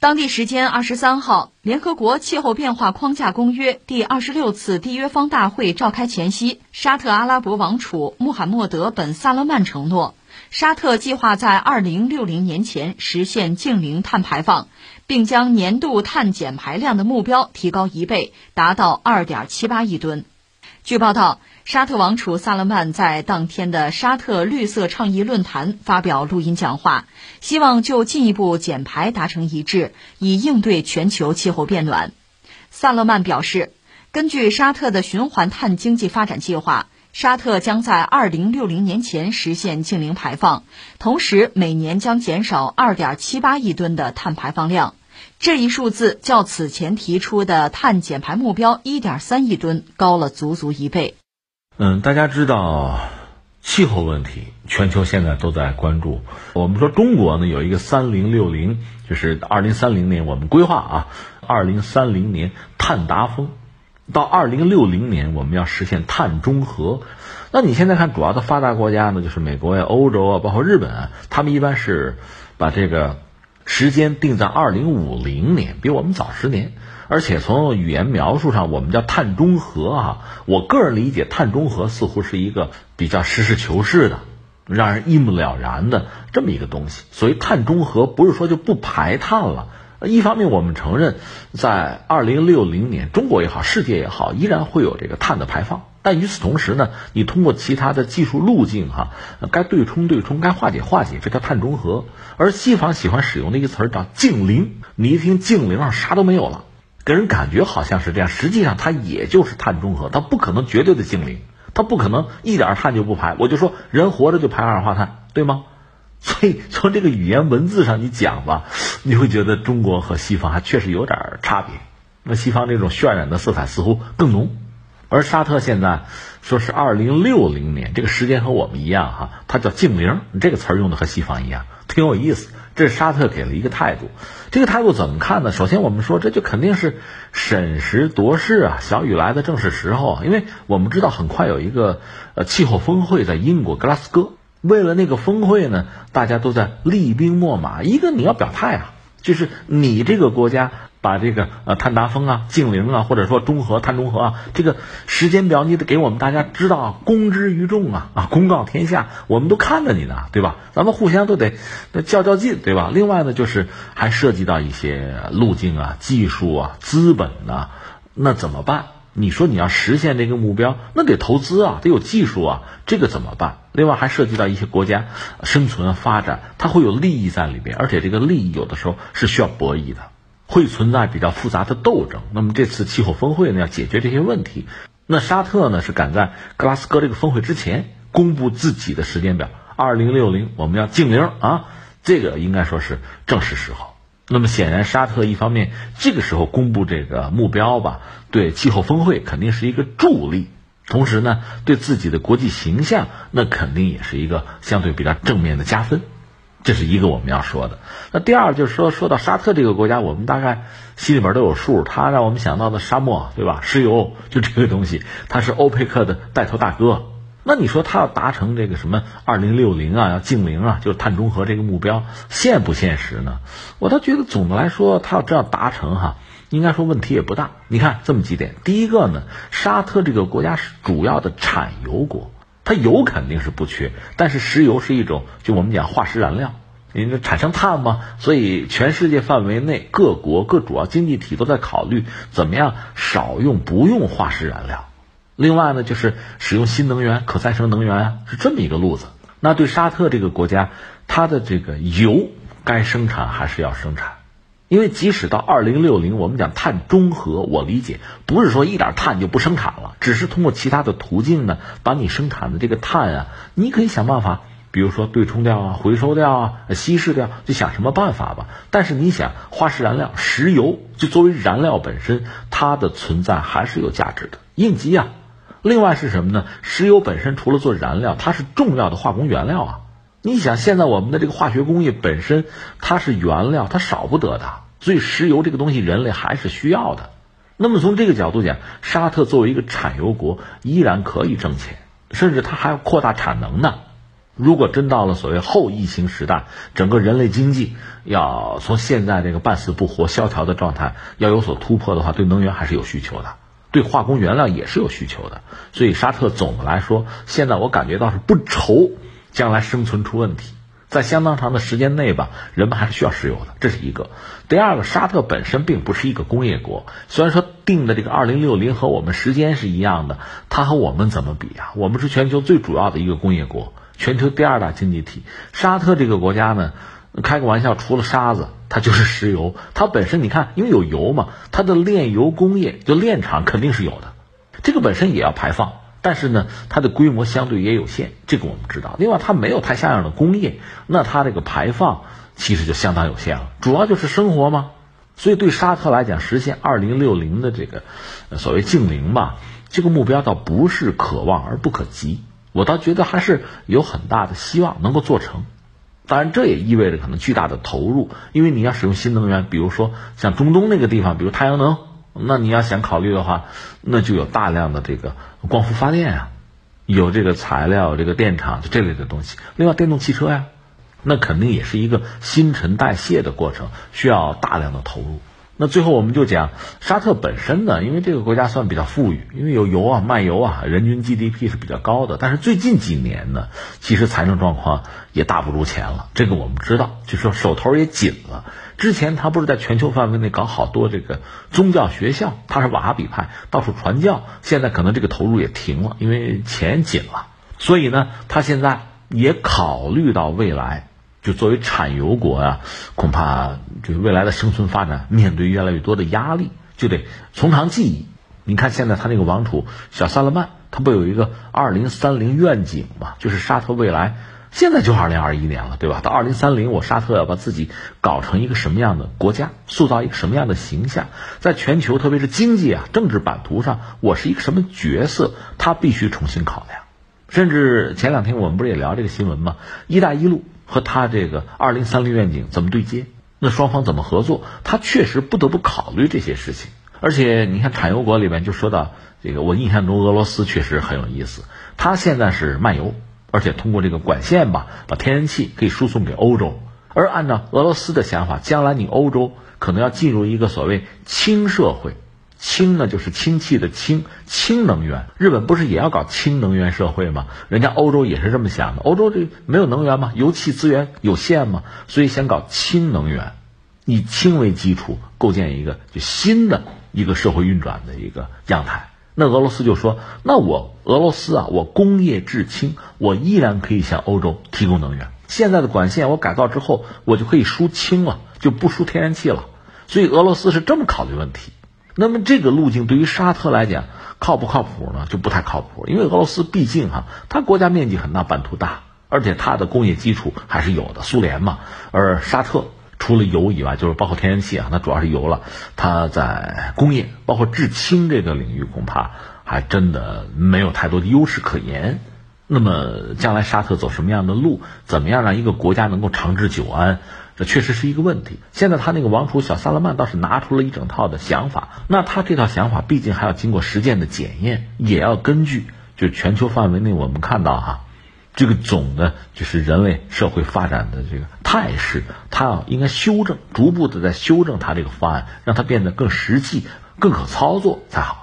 当地时间二十三号，联合国气候变化框架公约第二十六次缔约方大会召开前夕，沙特阿拉伯王储穆罕默德·本·萨勒曼承诺，沙特计划在二零六零年前实现净零碳排放，并将年度碳减排量的目标提高一倍，达到二点七八亿吨。据报道。沙特王储萨勒曼在当天的沙特绿色倡议论坛发表录音讲话，希望就进一步减排达成一致，以应对全球气候变暖。萨勒曼表示，根据沙特的循环碳经济发展计划，沙特将在2060年前实现净零排放，同时每年将减少2.78亿吨的碳排放量。这一数字较此前提出的碳减排目标1.3亿吨高了足足一倍。嗯，大家知道气候问题，全球现在都在关注。我们说中国呢有一个三零六零，就是二零三零年我们规划啊，二零三零年碳达峰，到二零六零年我们要实现碳中和。那你现在看主要的发达国家呢，就是美国呀、欧洲啊，包括日本啊，他们一般是把这个时间定在二零五零年，比我们早十年。而且从语言描述上，我们叫碳中和啊。我个人理解，碳中和似乎是一个比较实事求是的、让人一目了然的这么一个东西。所以，碳中和不是说就不排碳了。一方面，我们承认，在二零六零年，中国也好，世界也好，依然会有这个碳的排放。但与此同时呢，你通过其他的技术路径哈，该对冲对冲，该化解化解，这叫碳中和。而西方喜欢使用的一个词儿叫净零，你一听净零，啥都没有了。给人感觉好像是这样，实际上它也就是碳中和，它不可能绝对的净零，它不可能一点碳就不排。我就说人活着就排二氧化碳，对吗？所以从这个语言文字上你讲吧，你会觉得中国和西方还确实有点差别。那西方这种渲染的色彩似乎更浓，而沙特现在说是二零六零年，这个时间和我们一样哈，它叫净零，这个词儿用的和西方一样，挺有意思。这沙特给了一个态度，这个态度怎么看呢？首先，我们说这就肯定是审时度势啊，小雨来的正是时候啊。因为我们知道，很快有一个呃气候峰会在英国格拉斯哥，为了那个峰会呢，大家都在厉兵秣马。一个你要表态啊，就是你这个国家。把这个呃碳达峰啊、净零啊，或者说中和、碳中和啊，这个时间表你得给我们大家知道，公之于众啊啊，公告天下，我们都看着你呢，对吧？咱们互相都得较较劲，对吧？另外呢，就是还涉及到一些路径啊、技术啊、资本呐，那怎么办？你说你要实现这个目标，那得投资啊，得有技术啊，这个怎么办？另外还涉及到一些国家生存发展，它会有利益在里边，而且这个利益有的时候是需要博弈的。会存在比较复杂的斗争。那么这次气候峰会呢，要解决这些问题。那沙特呢，是赶在格拉斯哥这个峰会之前公布自己的时间表，二零六零我们要净零啊，这个应该说是正是时候。那么显然，沙特一方面这个时候公布这个目标吧，对气候峰会肯定是一个助力，同时呢，对自己的国际形象那肯定也是一个相对比较正面的加分。这是一个我们要说的。那第二就是说，说到沙特这个国家，我们大概心里边都有数。它让我们想到的沙漠，对吧？石油就这个东西，它是欧佩克的带头大哥。那你说它要达成这个什么二零六零啊，要净零啊，就是碳中和这个目标，现不现实呢？我倒觉得总的来说，它要这样达成哈，应该说问题也不大。你看这么几点，第一个呢，沙特这个国家是主要的产油国。它油肯定是不缺，但是石油是一种就我们讲化石燃料，因为产生碳嘛，所以全世界范围内各国各主要经济体都在考虑怎么样少用不用化石燃料。另外呢，就是使用新能源、可再生能源是这么一个路子。那对沙特这个国家，它的这个油该生产还是要生产。因为即使到二零六零，我们讲碳中和，我理解不是说一点碳就不生产了，只是通过其他的途径呢，把你生产的这个碳啊，你可以想办法，比如说对冲掉啊、回收掉啊、稀释掉，就想什么办法吧。但是你想，化石燃料、石油就作为燃料本身，它的存在还是有价值的，应急啊。另外是什么呢？石油本身除了做燃料，它是重要的化工原料啊。你想，现在我们的这个化学工业本身，它是原料，它少不得的，所以石油这个东西人类还是需要的。那么从这个角度讲，沙特作为一个产油国，依然可以挣钱，甚至它还要扩大产能呢。如果真到了所谓后疫情时代，整个人类经济要从现在这个半死不活、萧条的状态要有所突破的话，对能源还是有需求的，对化工原料也是有需求的。所以沙特总的来说，现在我感觉到是不愁将来生存出问题。在相当长的时间内吧，人们还是需要石油的，这是一个。第二个，沙特本身并不是一个工业国，虽然说定的这个二零六零和我们时间是一样的，它和我们怎么比啊？我们是全球最主要的一个工业国，全球第二大经济体。沙特这个国家呢，开个玩笑，除了沙子，它就是石油。它本身你看，因为有油嘛，它的炼油工业就炼厂肯定是有的，这个本身也要排放。但是呢，它的规模相对也有限，这个我们知道。另外，它没有太像样的工业，那它这个排放其实就相当有限了。主要就是生活嘛。所以对沙特来讲，实现二零六零的这个所谓净零吧，这个目标倒不是可望而不可及。我倒觉得还是有很大的希望能够做成。当然，这也意味着可能巨大的投入，因为你要使用新能源，比如说像中东那个地方，比如太阳能。那你要想考虑的话，那就有大量的这个光伏发电啊，有这个材料、有这个电厂这类的东西。另外，电动汽车呀，那肯定也是一个新陈代谢的过程，需要大量的投入。那最后我们就讲沙特本身呢，因为这个国家算比较富裕，因为有油啊、卖油啊，人均 GDP 是比较高的。但是最近几年呢，其实财政状况也大不如前了，这个我们知道，就说手头也紧了。之前他不是在全球范围内搞好多这个宗教学校，他是瓦哈比派，到处传教。现在可能这个投入也停了，因为钱紧了。所以呢，他现在也考虑到未来，就作为产油国啊，恐怕这个未来的生存发展面对越来越多的压力，就得从长计议。你看现在他那个王储小萨勒曼，他不有一个二零三零愿景嘛，就是沙特未来。现在就二零二一年了，对吧？到二零三零，我沙特要把自己搞成一个什么样的国家，塑造一个什么样的形象，在全球，特别是经济啊、政治版图上，我是一个什么角色，他必须重新考量。甚至前两天我们不是也聊这个新闻吗？“一带一路”和他这个二零三零愿景怎么对接？那双方怎么合作？他确实不得不考虑这些事情。而且你看，产油国里面就说到这个，我印象中俄罗斯确实很有意思，他现在是卖油。而且通过这个管线吧，把天然气可以输送给欧洲。而按照俄罗斯的想法，将来你欧洲可能要进入一个所谓轻社会，氢呢就是氢气的氢，氢能源。日本不是也要搞氢能源社会吗？人家欧洲也是这么想的。欧洲这没有能源吗？油气资源有限吗？所以想搞氢能源，以氢为基础，构建一个就新的一个社会运转的一个样态。那俄罗斯就说：“那我俄罗斯啊，我工业制氢，我依然可以向欧洲提供能源。现在的管线我改造之后，我就可以输氢了，就不输天然气了。所以俄罗斯是这么考虑问题。那么这个路径对于沙特来讲靠不靠谱呢？就不太靠谱，因为俄罗斯毕竟哈，它国家面积很大，版图大，而且它的工业基础还是有的，苏联嘛。而沙特。”除了油以外，就是包括天然气啊，那主要是油了。它在工业，包括制氢这个领域，恐怕还真的没有太多的优势可言。那么，将来沙特走什么样的路，怎么样让一个国家能够长治久安，这确实是一个问题。现在他那个王储小萨勒曼倒是拿出了一整套的想法，那他这套想法毕竟还要经过实践的检验，也要根据就全球范围内我们看到哈。这个总的就是人类社会发展的这个态势，他要应该修正，逐步的在修正他这个方案，让它变得更实际、更可操作才好。